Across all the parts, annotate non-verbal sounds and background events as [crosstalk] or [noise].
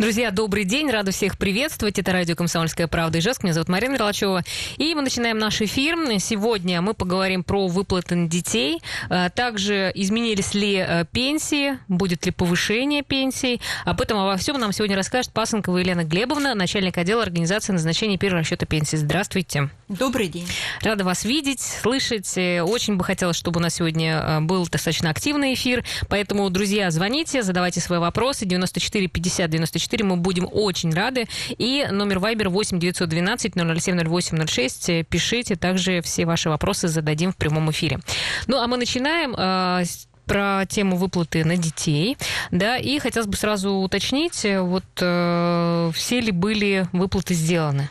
Друзья, добрый день, рада всех приветствовать. Это радио «Комсомольская правда» и Ижевск. Меня зовут Марина Мерлачева. И мы начинаем наш эфир. Сегодня мы поговорим про выплаты на детей. А, также изменились ли э, пенсии, будет ли повышение пенсий. Об этом обо всем нам сегодня расскажет Пасынкова Елена Глебовна, начальник отдела организации назначения первого расчета пенсии. Здравствуйте. Добрый день. Рада вас видеть, слышать. Э, очень бы хотелось, чтобы у нас сегодня э, был достаточно активный эфир. Поэтому, друзья, звоните, задавайте свои вопросы. 94 50 94 4. Мы будем очень рады. И номер Viber 8 912 007 08 06. Пишите. Также все ваши вопросы зададим в прямом эфире. Ну, а мы начинаем э, про тему выплаты на детей, да, и хотелось бы сразу уточнить, вот э, все ли были выплаты сделаны?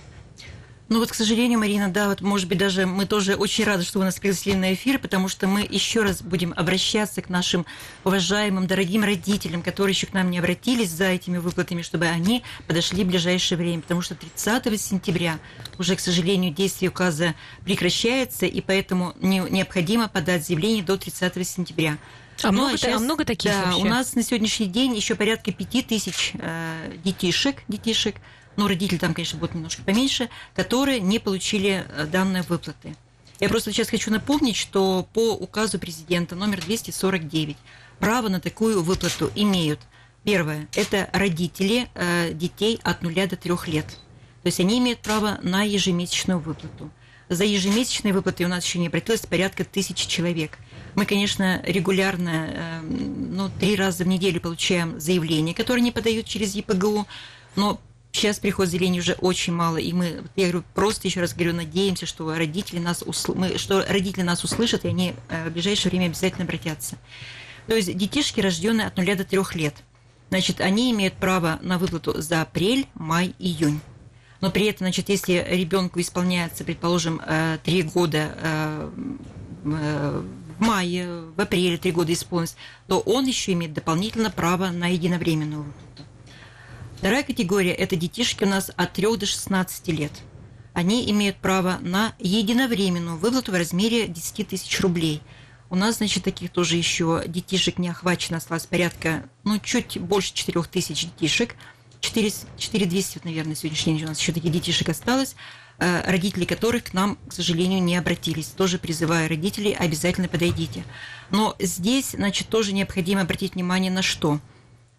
Ну вот, к сожалению, Марина, да, вот, может быть, даже мы тоже очень рады, что вы нас пригласили на эфир, потому что мы еще раз будем обращаться к нашим уважаемым, дорогим родителям, которые еще к нам не обратились за этими выплатами, чтобы они подошли в ближайшее время, потому что 30 сентября уже, к сожалению, действие указа прекращается, и поэтому необходимо подать заявление до 30 сентября. А, ну, много, а, сейчас, а много таких да, вообще? у нас на сегодняшний день еще порядка пяти тысяч э, детишек, детишек, ну, родители там, конечно, будут немножко поменьше, которые не получили э, данные выплаты. Я просто сейчас хочу напомнить, что по указу президента номер 249 право на такую выплату имеют. Первое – это родители э, детей от 0 до 3 лет. То есть они имеют право на ежемесячную выплату. За ежемесячные выплаты у нас еще не обратилось порядка тысячи человек. Мы, конечно, регулярно, э, ну, три раза в неделю получаем заявления, которые не подают через ЕПГУ, но Сейчас приход зелени уже очень мало, и мы, я говорю, просто еще раз говорю, надеемся, что родители нас, усл... мы, что родители нас услышат, и они э, в ближайшее время обязательно обратятся. То есть детишки, рожденные от 0 до 3 лет, значит, они имеют право на выплату за апрель, май, июнь. Но при этом, значит, если ребенку исполняется, предположим, 3 э, года э, в мае, в апреле 3 года исполнилось, то он еще имеет дополнительно право на единовременную выплату. Вторая категория – это детишки у нас от 3 до 16 лет. Они имеют право на единовременную выплату в размере 10 тысяч рублей. У нас, значит, таких тоже еще детишек не охвачено, осталось порядка, ну, чуть больше 4 тысяч детишек. 4, 4 200, наверное, сегодняшний день у нас еще таких детишек осталось, э, родители которых к нам, к сожалению, не обратились. Тоже призываю родителей, обязательно подойдите. Но здесь, значит, тоже необходимо обратить внимание на что –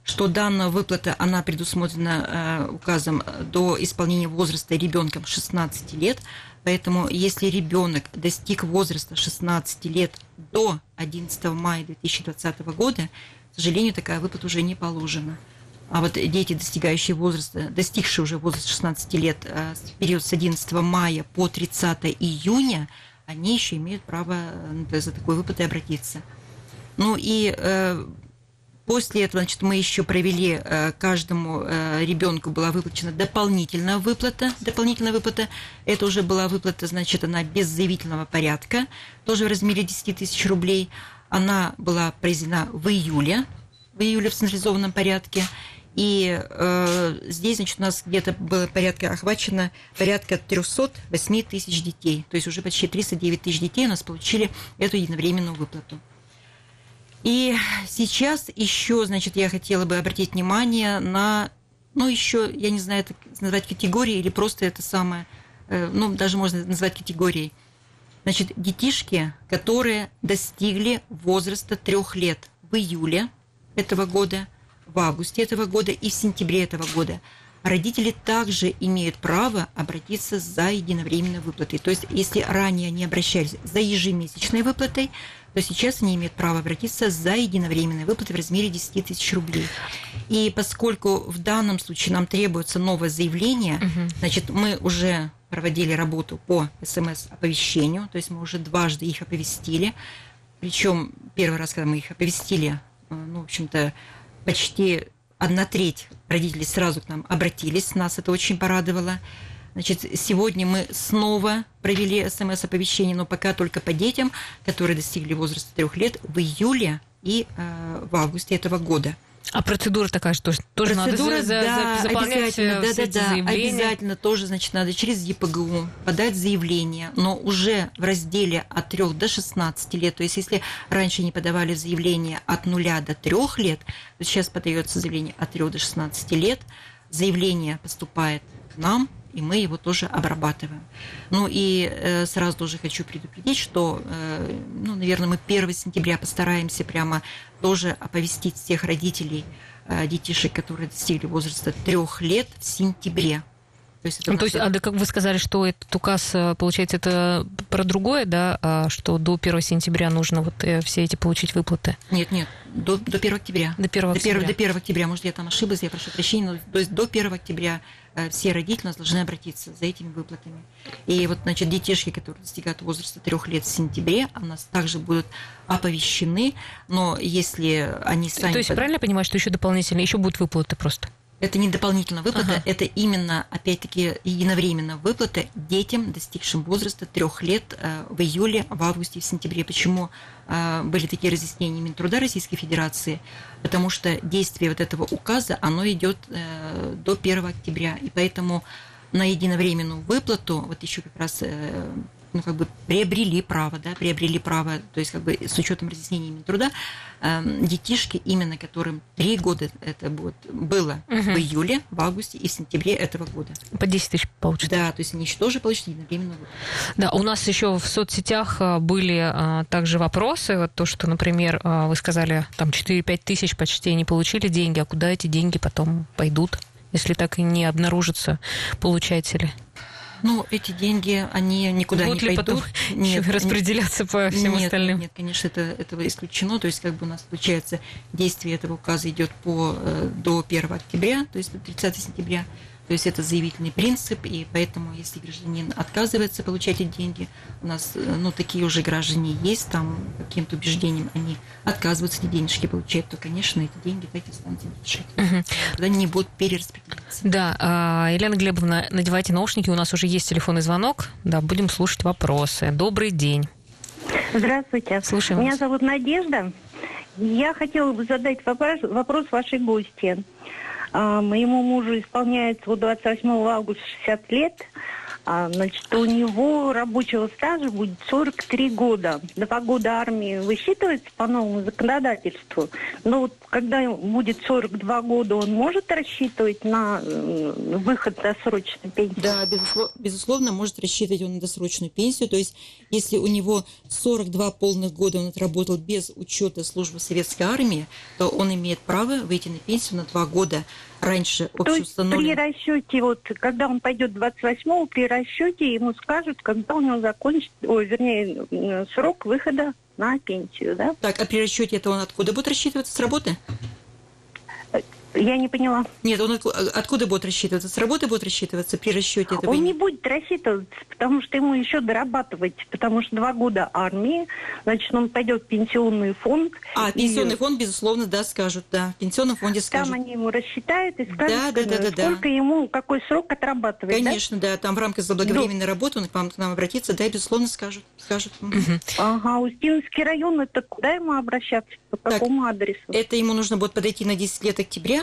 что данная выплата, она предусмотрена э, указом до исполнения возраста ребенком 16 лет. Поэтому если ребенок достиг возраста 16 лет до 11 мая 2020 года, к сожалению, такая выплата уже не положена. А вот дети, достигающие возраста, достигшие уже возраста 16 лет, э, в период с 11 мая по 30 июня, они еще имеют право э, за такой выплатой обратиться. Ну и После этого, значит, мы еще провели э, каждому э, ребенку была выплачена дополнительная выплата. Дополнительная выплата. Это уже была выплата, значит, она без заявительного порядка, тоже в размере 10 тысяч рублей. Она была произведена в июле, в июле в централизованном порядке. И э, здесь, значит, у нас где-то было порядка охвачено порядка 308 тысяч детей. То есть уже почти 309 тысяч детей у нас получили эту единовременную выплату. И сейчас еще, значит, я хотела бы обратить внимание на, ну, еще, я не знаю, это назвать категорией или просто это самое, э, ну, даже можно назвать категорией. Значит, детишки, которые достигли возраста трех лет в июле этого года, в августе этого года и в сентябре этого года, родители также имеют право обратиться за единовременной выплатой. То есть, если ранее они обращались за ежемесячной выплатой, то сейчас они имеют право обратиться за единовременной выплатой в размере 10 тысяч рублей. И поскольку в данном случае нам требуется новое заявление, угу. значит, мы уже проводили работу по СМС-оповещению, то есть мы уже дважды их оповестили. Причем первый раз, когда мы их оповестили, э, ну, в общем-то, почти одна треть родителей сразу к нам обратились, нас это очень порадовало. Значит, сегодня мы снова провели смс-оповещение, но пока только по детям, которые достигли возраста трех лет в июле и э, в августе этого года. А процедура такая, что тоже процедура, надо за, да, за, заполнять обязательно, э, да, все да, да, заявления? обязательно тоже, значит, надо через ЕПГУ подать заявление, но уже в разделе от 3 до 16 лет, то есть если раньше не подавали заявление от 0 до 3 лет, то сейчас подается заявление от 3 до 16 лет, заявление поступает к нам, и мы его тоже обрабатываем. Ну и э, сразу тоже хочу предупредить, что, э, ну, наверное, мы 1 сентября постараемся прямо тоже оповестить всех родителей э, детишек, которые достигли возраста трех лет в сентябре. То есть, это ну, то есть а, да, как вы сказали, что этот указ, э, получается, это про другое, да, а, что до 1 сентября нужно вот э, все эти получить выплаты? Нет, нет, до, до 1 октября. До 1 октября. До 1, до 1 октября, может, я там ошиблась, я прошу прощения, но то есть до 1 октября э, все родители у нас должны обратиться за этими выплатами. И вот, значит, детишки, которые достигают возраста трех лет в сентябре, у нас также будут оповещены, но если они сами... То есть, правильно я понимаю, что еще дополнительно, еще будут выплаты просто? Это не дополнительная выплата, ага. это именно, опять-таки, единовременно выплата детям, достигшим возраста трех лет э, в июле, в августе, в сентябре. Почему э, были такие разъяснения Минтруда Российской Федерации? Потому что действие вот этого указа, оно идет э, до 1 октября, и поэтому на единовременную выплату, вот еще как раз ну, как бы приобрели право, да, приобрели право, то есть как бы с учетом разъяснений Минтруда, э, детишки, именно которым три года это будет, было угу. в июле, в августе и в сентябре этого года. По 10 тысяч получат. Да, то есть они тоже получат единовременную выплату. Да, у нас еще в соцсетях а, были а, также вопросы, вот то, что, например, а, вы сказали, там 4-5 тысяч почти не получили деньги, а куда эти деньги потом пойдут, если так и не обнаружатся получатели? Ну, эти деньги, они никуда Будут не ли пойдут. Потом [laughs] нет, распределяться нет, по всем нет, остальным? Нет, конечно, это, этого исключено. То есть, как бы у нас получается, действие этого указа идет по, э, до 1 октября, то есть до 30 сентября. То есть это заявительный принцип, и поэтому, если гражданин отказывается получать эти деньги, у нас э, ну, такие уже граждане есть, там каким-то убеждением они отказываются эти денежки получать, то, конечно, эти деньги так и останутся лишить. Угу. Тогда они не будут перераспределяться. Да, а, Елена Глебовна, надевайте наушники, у нас уже есть телефонный звонок, да, будем слушать вопросы. Добрый день. Здравствуйте. Слушаем Меня вас. зовут Надежда. Я хотела бы задать вопрос, вопрос вашей гости. А, моему мужу исполняется вот 28 августа 60 лет. А, значит, у него рабочего стажа будет 43 года. Два года армии высчитывается по новому законодательству. Но вот когда будет 42 года, он может рассчитывать на выход досрочной пенсии? Да, безусловно, безусловно, может рассчитывать он на досрочную пенсию. То есть, если у него 42 полных года он отработал без учета службы советской армии, то он имеет право выйти на пенсию на два года раньше общеустановленного. То есть при расчете, вот, когда он пойдет 28-го, при расчете ему скажут, когда у него закончится, ой, вернее, срок выхода на пенсию, да? Так, а при расчете это он откуда будет рассчитываться с работы? Я не поняла. Нет, он откуда будет рассчитываться? С работы будет рассчитываться при расчете этого? Он не будет рассчитываться, потому что ему еще дорабатывать, потому что два года армии, значит, он пойдет в пенсионный фонд. А, пенсионный и... фонд, безусловно, да, скажут, да. В пенсионном фонде скажут. Там они ему рассчитают и скажут, да, да, да, да, сколько да. ему, какой срок отрабатывать. Конечно, да, да там в рамках заблаговременной ну. работы он к вам к нам обратится, да, и, безусловно, скажут. скажут. Ага, Устинский район, это куда ему обращаться, по какому так, адресу? Это ему нужно будет подойти на 10 лет октября,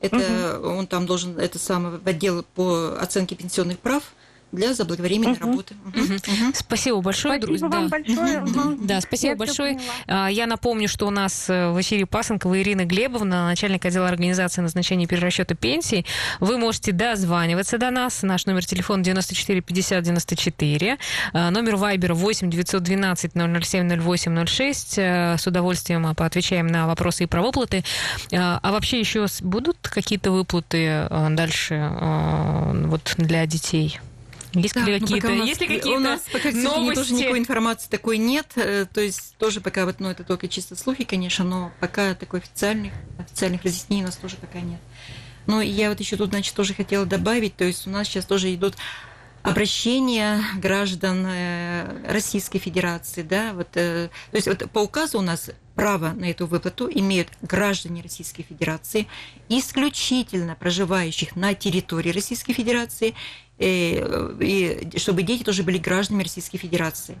это угу. он там должен, это самое, в отдел по оценке пенсионных прав для заблаговременной угу. работы. Угу. Угу. Спасибо большое, друзья. Спасибо вам да. большое. Угу. Да, спасибо Я большое. Я напомню, что у нас э, в эфире Пасынкова Ирина Глебовна, начальник отдела организации назначения и перерасчета пенсий. Вы можете дозваниваться до нас. Наш номер телефона 94 50 94. Номер Вайбера 8 912 007 08 06. С удовольствием поотвечаем на вопросы и про выплаты. А вообще еще будут какие-то выплаты э, дальше э, вот для детей? Есть да, ли какие-то, нас, есть ли какие-то у нас пока, новости? тоже никакой информации такой нет, э, то есть тоже пока вот, ну, это только чисто слухи, конечно, но пока такой официальных, официальных разъяснений у нас тоже пока нет. Но я вот еще тут, значит, тоже хотела добавить, то есть у нас сейчас тоже идут обращения граждан э, Российской Федерации, да, вот, э, то есть вот по указу у нас право на эту выплату имеют граждане Российской Федерации, исключительно проживающих на территории Российской Федерации, и, э, и чтобы дети тоже были гражданами Российской Федерации.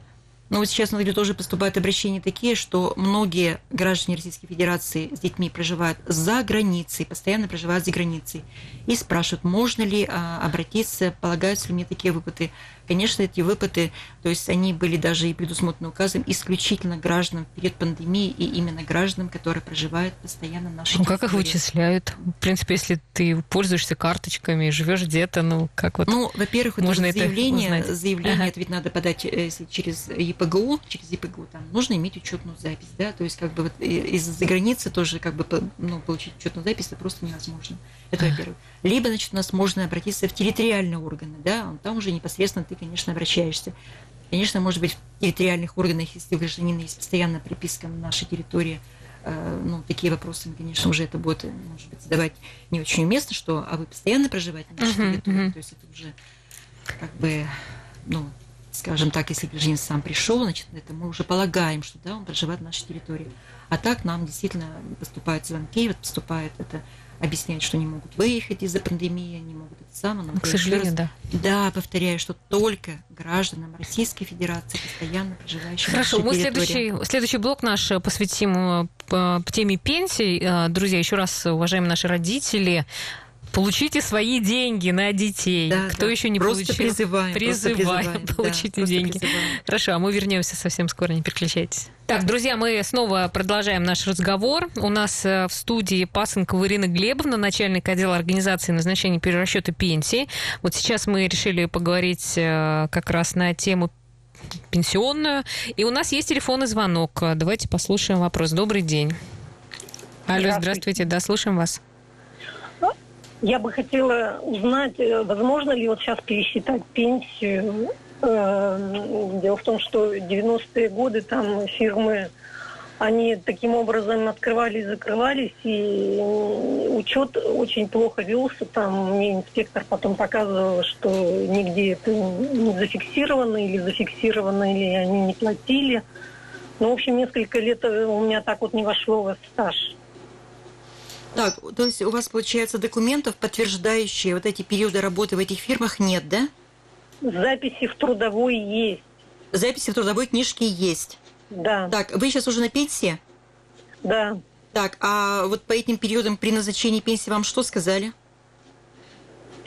Но вот сейчас, смотрю, тоже поступают обращения такие, что многие граждане Российской Федерации с детьми проживают за границей, постоянно проживают за границей, и спрашивают, можно ли а, обратиться, полагаются ли мне такие выплаты. Конечно, эти выплаты, то есть они были даже и предусмотрены указом исключительно гражданам в период пандемии и именно гражданам, которые проживают постоянно в нашей Ну, как их вычисляют? В принципе, если ты пользуешься карточками, живешь где-то, ну, как вот... Ну, во-первых, можно это заявление, узнать? заявление Ага. это ведь надо подать э, через ЕПГУ, через ЕПГУ там нужно иметь учетную запись, да, то есть как бы вот из-за границы тоже как бы ну, получить учетную запись это просто невозможно. Это во-первых. Либо, значит, у нас можно обратиться в территориальные органы, да, там уже непосредственно ты, конечно, обращаешься. Конечно, может быть, в территориальных органах, если у гражданина есть постоянная приписка на нашей территории, э, ну, такие вопросы, конечно, уже это будет, может быть, задавать не очень уместно, что, а вы постоянно проживаете на нашей территории, то есть это уже как бы, ну, скажем так, если гражданин сам пришел, значит, это мы уже полагаем, что да, он проживает на нашей территории. А так нам действительно поступают звонки, вот поступает это, объясняют, что не могут выехать из-за пандемии, не могут это самое. но К сожалению, раз- да. Да, повторяю, что только гражданам Российской Федерации, постоянно проживающим Хорошо, на мы территории. следующий, следующий блок наш э, посвятим э, по по теме пенсий. Э, Друзья, еще раз, уважаемые наши родители, получите свои деньги на детей. Да, Кто да. еще не просто получил? Призываем, просто Призываем, призываем, да, получите просто деньги. призываем. Хорошо, а мы вернемся совсем скоро, не переключайтесь. Так, друзья, мы снова продолжаем наш разговор. У нас э, в студии Пасынкова Ирина Глебовна, начальник отдела организации назначения перерасчета пенсии. Вот сейчас мы решили поговорить э, как раз на тему пенсионную. И у нас есть телефонный звонок. Давайте послушаем вопрос. Добрый день. Алло, Здравствуйте. здравствуйте, да, слушаем вас. Я бы хотела узнать, э, возможно ли вот сейчас пересчитать пенсию. Э, Дело в том, что 90-е годы там фирмы, они таким образом открывались, закрывались, и учет очень плохо велся. Там мне инспектор потом показывал, что нигде это не зафиксировано, или зафиксировано, или они не платили. Ну, в общем, несколько лет э, у меня так вот не вошло в стаж. Так, то есть у вас, получается, документов, подтверждающие вот эти периоды работы в этих фирмах, нет, да? Записи в трудовой есть. Записи в трудовой книжке есть. Да, Так, вы сейчас уже на пенсии? да. Так, а вот по этим периодам при назначении пенсии вам что сказали?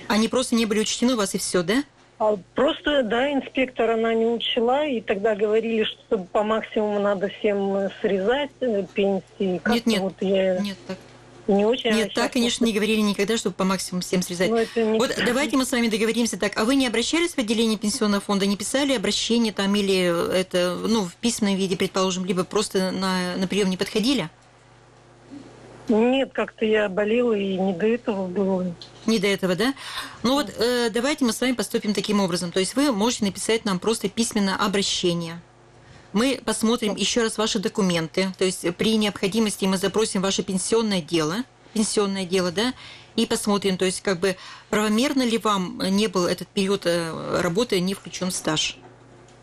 Они просто не были учтены у вас и все, да? А Просто, да, инспектор она не учла, и тогда говорили, что по максимуму надо всем э, срезать э, пенсии. Как-то Нет, нет, вот я Нет, так. Не очень... Нет, так, конечно, не говорили никогда, чтобы по максимуму всем срезать. Ну, Вот давайте мы с вами договоримся так. А вы не обращались в отделение пенсионного фонда, не писали обращение там или это, ну, в письменном виде, предположим, либо просто на, на прием не подходили? Нет, как-то я болела, и не до этого было. Не до этого, да? Ну вот э, давайте мы с вами поступим таким образом. То есть вы можете написать нам просто письменное обращение. Мы посмотрим еще раз ваши документы. То есть при необходимости мы запросим ваше пенсионное дело, пенсионное дело, да, и посмотрим, то есть как бы правомерно ли вам не был этот период э, работы не включен стаж.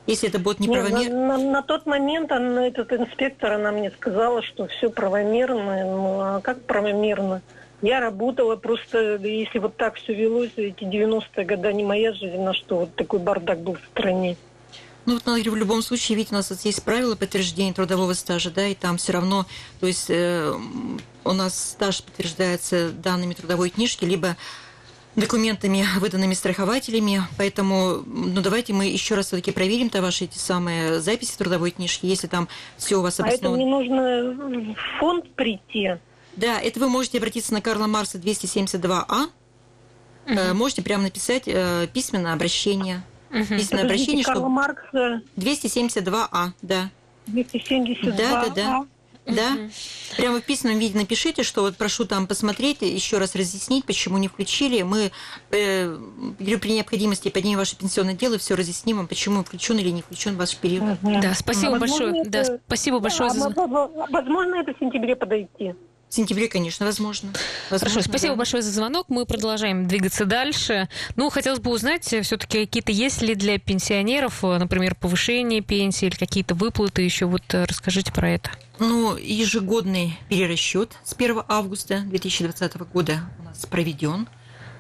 Если это будет неправомерно. на, на- на тот момент она, этот инспектор, она мне сказала, что все правомерно. Ну, а как правомерно? Я работала просто, если вот так все велось, эти 90-е годы, не моя жизнь, на что вот такой бардак был в стране. Ну, вот, говорю, в любом случае, ведь у нас вот есть правила подтверждения трудового стажа, да, и там все равно, то есть э, у нас стаж подтверждается данными трудовой книжки, либо документами, [laughs] выданными страхователями, поэтому, ну, давайте мы еще раз все-таки проверим то ваши эти самые записи трудовой книжки, если там все у вас А это обосновано. мне нужно в фонд прийти. Да, это вы можете обратиться на Карла Марса 272А, Э, можете прямо написать э, письменное обращение. Письменное обращение, Подождите, Карла что Маркса 272А, да. 272. Да, да, да. Да, прямо в письменном виде напишите, что вот прошу там посмотреть, еще раз разъяснить, почему не включили. Мы э, при необходимости поднимем ваше пенсионное дело, все разъясним вам, почему включен или не включен ваш период. Мгм. Да, спасибо А большое. возможно, Да, это- спасибо большое А, за... возможно, возможно, это в сентябре подойти. В сентябре, конечно, возможно. Хорошо, Возможно, спасибо да. большое за звонок. Мы продолжаем двигаться дальше. Ну, хотелось бы узнать, все-таки какие-то есть ли для пенсионеров, э, например, повышение пенсии или какие-то выплаты еще? Вот э, расскажите про это. Ну, ежегодный перерасчет с 1 августа 2020 года у нас проведен.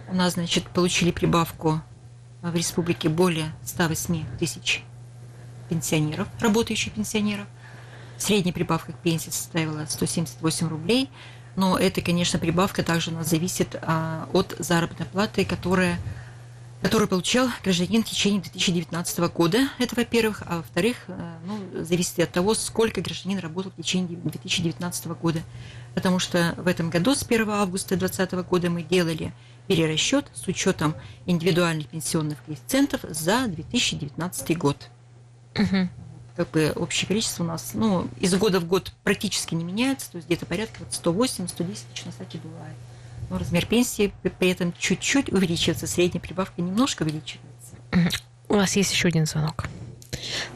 У нас, значит, получили прибавку в республике более 108 тысяч пенсионеров, работающих пенсионеров. Средняя прибавка к пенсии составила 178 рублей. Но это, конечно, прибавка также у нас зависит а, от заработной платы, которая который получал гражданин в течение 2019 года. Это, во-первых. А во-вторых, э, ну, зависит от того, сколько гражданин работал в течение 2019 года. Потому что в этом году с 1 августа 2020 года мы делали перерасчет с учетом индивидуальных пенсионных коэффициентов за 2019 год. Угу. Как бы общее количество у нас ну, из года в год практически не меняется, то есть где-то порядка вот 108-110 тысяч на сайте бывает но размер пенсии при этом чуть-чуть увеличивается, средняя прибавка немножко увеличивается. У нас есть еще один звонок.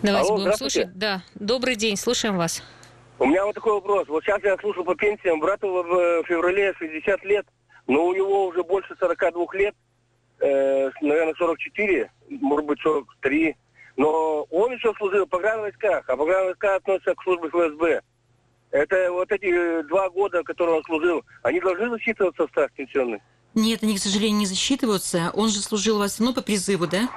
Давайте Алло, будем слушать. Да, добрый день, слушаем вас. У меня вот такой вопрос. Вот сейчас я слушал по пенсиям. Брату в феврале 60 лет, но у него уже больше 42 лет, э, наверное, 44, может быть, 43. Но он еще служил в погранвойсках, а погранвойска относятся к службе ФСБ. Это вот эти э, два года, которые он служил, они должны засчитываться в стаж пенсионный? Нет, они, к сожалению, не засчитываются. Он же служил у вас ну, по призыву, да?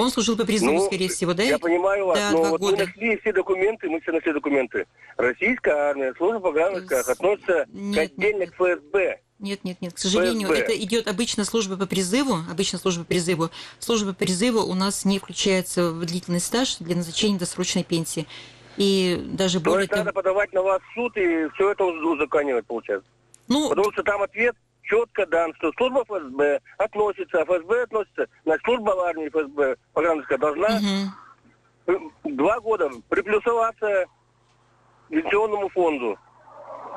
Он служил по призыву, ну, скорее всего, да? Я понимаю вас, да, но вот года. мы нашли все документы, мы все нашли документы. Российская армия, служба по гражданских относится нет, к отдельно к ФСБ. Нет, нет, нет. К сожалению, ФСБ. это идет обычно служба по призыву. Обычно служба по призыву. Служба по призыву у нас не включается в длительный стаж для назначения досрочной пенсии. И даже более того... надо подавать на вас в суд и все это узаконивать, получается. Ну... Потому что там ответ четко дан, что служба ФСБ относится, а ФСБ относится, значит, служба армии ФСБ, пограничная, должна угу. два года приплюсоваться пенсионному фонду.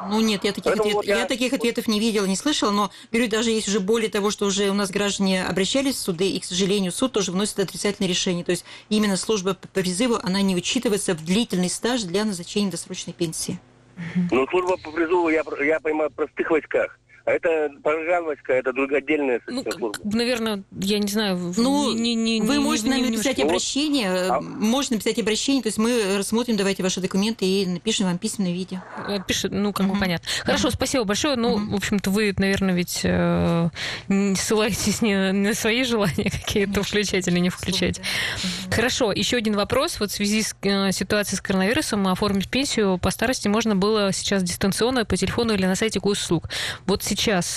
Ну нет, я таких, ответ, я... я таких ответов не видела, не слышала, но беру даже есть уже более того, что уже у нас граждане обращались в суды, и, к сожалению, суд тоже вносит отрицательное решение. То есть именно служба по призыву, она не учитывается в длительный стаж для назначения досрочной пенсии. Ну, служба по призыву, я, я понимаю, в простых войсках. А это программочка, это другая отдельная ну, служба. Наверное, я не знаю. Ну, не, не, вы не, можете нам написать немножко... обращение, а... можно написать обращение, то есть мы рассмотрим, давайте ваши документы и напишем вам письменное видео. Э, Пишет, ну, как бы понятно. Хорошо, спасибо большое. Ну, в общем-то, вы, наверное, ведь э, не ссылаетесь не на свои желания [laughs] какие-то включать или не включать. Хорошо, еще один вопрос. Вот в связи с э, ситуацией с коронавирусом оформить пенсию по старости можно было сейчас дистанционно по телефону или на сайте госуслуг. Вот сейчас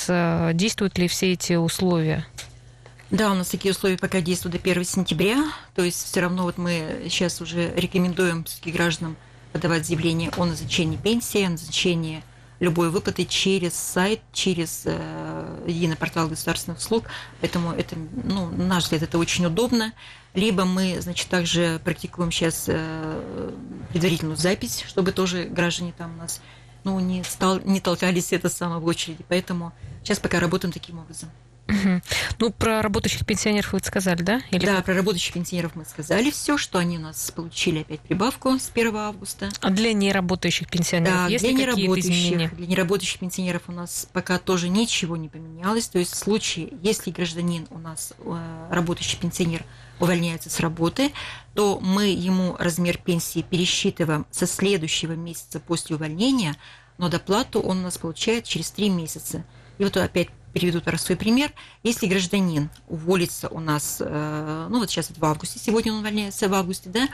э, действуют ли все эти условия? Да, у нас такие условия пока действуют до 1 сентября. То есть все равно вот мы сейчас уже рекомендуем гражданам подавать заявление о назначении пенсии, о назначении любой выплаты через сайт, через э, единый портал государственных услуг. Поэтому это, ну, на наш взгляд, это очень удобно. Либо мы, значит, также практикуем сейчас э, предварительную запись, чтобы тоже граждане там у нас ну, не, стал, не толкались это самое в очереди. Поэтому сейчас пока работаем таким образом. Угу. Ну, про работающих пенсионеров вы сказали, да? Или да, про работающих пенсионеров мы сказали все, что они у нас получили опять прибавку с 1 августа. А для неработающих пенсионеров да, есть для ли неработающих, изменения? Для неработающих пенсионеров у нас пока тоже ничего не поменялось. То есть в случае, если гражданин у нас, э, работающий пенсионер, увольняется с работы, то мы ему размер пенсии пересчитываем со следующего месяца после увольнения, но доплату он у нас получает через три месяца. И вот опять приведу простой пример. Если гражданин уволится у нас, э, ну вот сейчас в августе, сегодня он увольняется в августе, да,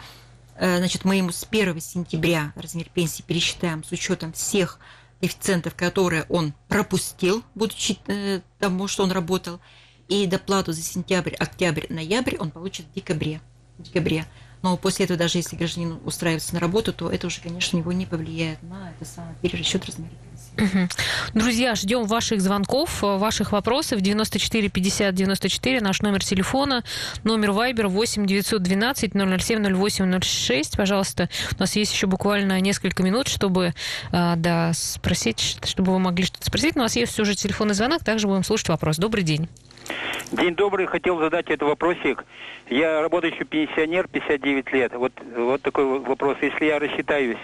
э, значит, мы ему с 1 сентября размер пенсии пересчитаем с учетом всех коэффициентов, которые он пропустил, будучи э, тому, что он работал, и доплату за сентябрь, октябрь, ноябрь он получит в декабре. В декабре. Но после этого, даже если гражданин устраивается на работу, то это уже, конечно, его не повлияет на это самое перерасчет размера пенсии. Друзья, ждем ваших звонков, ваших вопросов. 94 50 94, наш номер телефона, номер Viber 8 912 007 08 06. Пожалуйста, у нас есть еще буквально несколько минут, чтобы а, да, спросить, чтобы вы могли что-то спросить. У нас есть уже телефонный звонок, также будем слушать вопрос. Добрый день. День добрый. Хотел задать этот вопросик. Я работающий пенсионер, 59 лет. Вот, вот такой вопрос. Если я рассчитаюсь,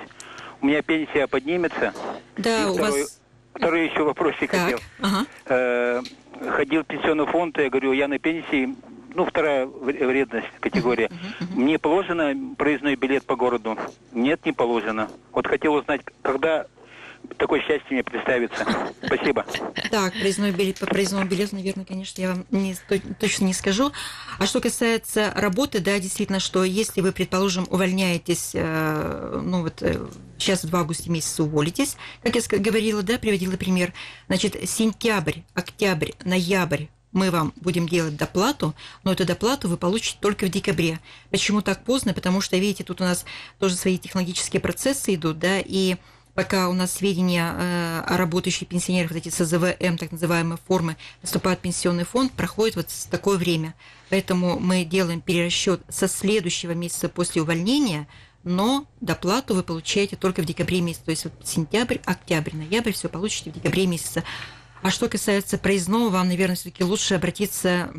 у меня пенсия поднимется? Да, И у второй, вас... Второй еще вопросик так. хотел. Ага. Э, ходил в пенсионный фонд, я говорю, я на пенсии, ну, вторая вредность категория. Uh-huh, uh-huh. Мне положено проездной билет по городу? Нет, не положено. Вот хотел узнать, когда такое счастье мне представится. Спасибо. Так, проездной билет, по проездному билету, наверное, конечно, я вам не, точно не скажу. А что касается работы, да, действительно, что если вы, предположим, увольняетесь, э, ну вот э, сейчас в августе месяце уволитесь, как я говорила, да, приводила пример, значит, сентябрь, октябрь, ноябрь, мы вам будем делать доплату, но эту доплату вы получите только в декабре. Почему так поздно? Потому что, видите, тут у нас тоже свои технологические процессы идут, да, и пока у нас сведения э, о работающих пенсионерах, вот эти СЗВМ, так называемые формы, поступают в пенсионный фонд, проходит вот такое время. Поэтому мы делаем перерасчет со следующего месяца после увольнения, но доплату вы получаете только в декабре месяце. То есть вот сентябрь, октябрь, ноябрь все получите в декабре месяце. А что касается проездного, вам, наверное, все-таки лучше обратиться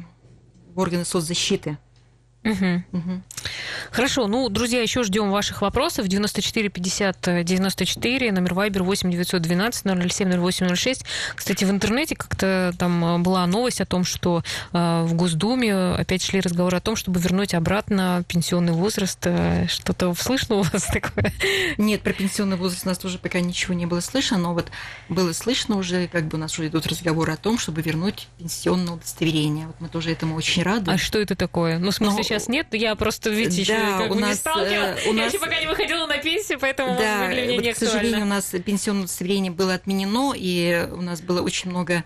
в органы соцзащиты. Угу. Угу. Хорошо, ну, друзья, еще ждем ваших вопросов. 94 50 94, номер Вайбер 8 912 007 0806. Кстати, в интернете как-то там э, была новость о том, что э, в Госдуме опять шли разговоры о том, чтобы вернуть обратно пенсионный возраст. Э, что-то слышно у вас [laughs] такое? Нет, про пенсионный возраст у нас тоже пока ничего не было слышно, но вот было слышно уже, как бы у нас уже идут разговоры о том, чтобы вернуть пенсионное удостоверение. Вот мы тоже этому очень рады. А что это такое? Ну, в смысле, но... сейчас нет? Я просто, видите, еще да, как у нас, не сталкивалась. Э, у нас... Я еще пока не выходила на пенсию, поэтому, да, может быть, для меня вот, не К сожалению, у нас пенсионное удостоверение было отменено, и у нас было очень много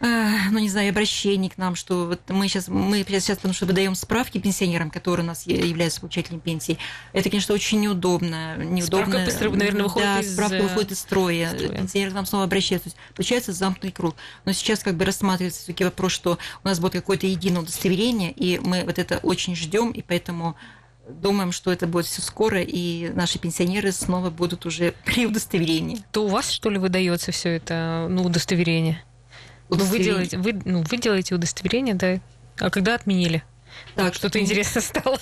ну, не знаю, обращений к нам, что вот мы сейчас, мы сейчас, потому что выдаем справки пенсионерам, которые у нас являются получателями пенсии. Это, конечно, очень неудобно. неудобно. Справка быстро, наверное, выходит да, из... справка выходит из строя. строя. Пенсионеры к нам снова обращаются. То есть, получается замкнутый круг. Но сейчас как бы рассматривается все-таки вопрос, что у нас будет какое-то единое удостоверение, и мы вот это очень ждем, и поэтому думаем, что это будет все скоро, и наши пенсионеры снова будут уже [laughs] при удостоверении. То у вас, что ли, выдается все это, ну, удостоверение? Ну, вы делаете, вы, ну, вы делаете удостоверение, да? А когда отменили? Так, что-то что интересно стало.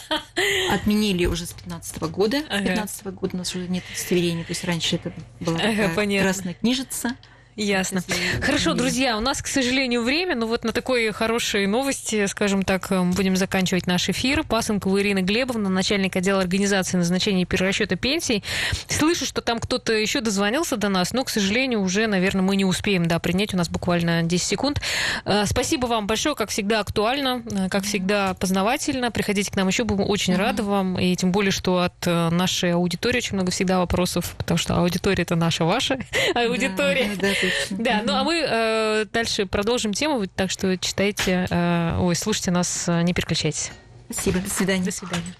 Отменили уже с 15 года. С 15 года у нас уже нет удостоверения. То есть раньше это была ага, красная книжица. Ясно. Хорошо, друзья, у нас, к сожалению, время, но вот на такой хорошей новости, скажем так, э, будем заканчивать наш эфир. Пасынкова Ирина Глебовна, начальник отдела организации назначения и перерасчета пенсий. Слышу, что там кто-то еще дозвонился до нас, но, к сожалению, уже, наверное, мы не успеем да, принять. У нас буквально 10 секунд. Э, спасибо вам большое, как всегда, актуально, э, как всегда, познавательно. Приходите к нам еще, будем очень рады вам. И тем более, что от нашей аудитории очень много всегда вопросов, потому что аудитория это наша, ваша аудитория. Да, да, да, ну а мы э, дальше продолжим тему, так что читайте, э, ой, слушайте нас, э, не переключайтесь. Спасибо, до свидания. До свидания.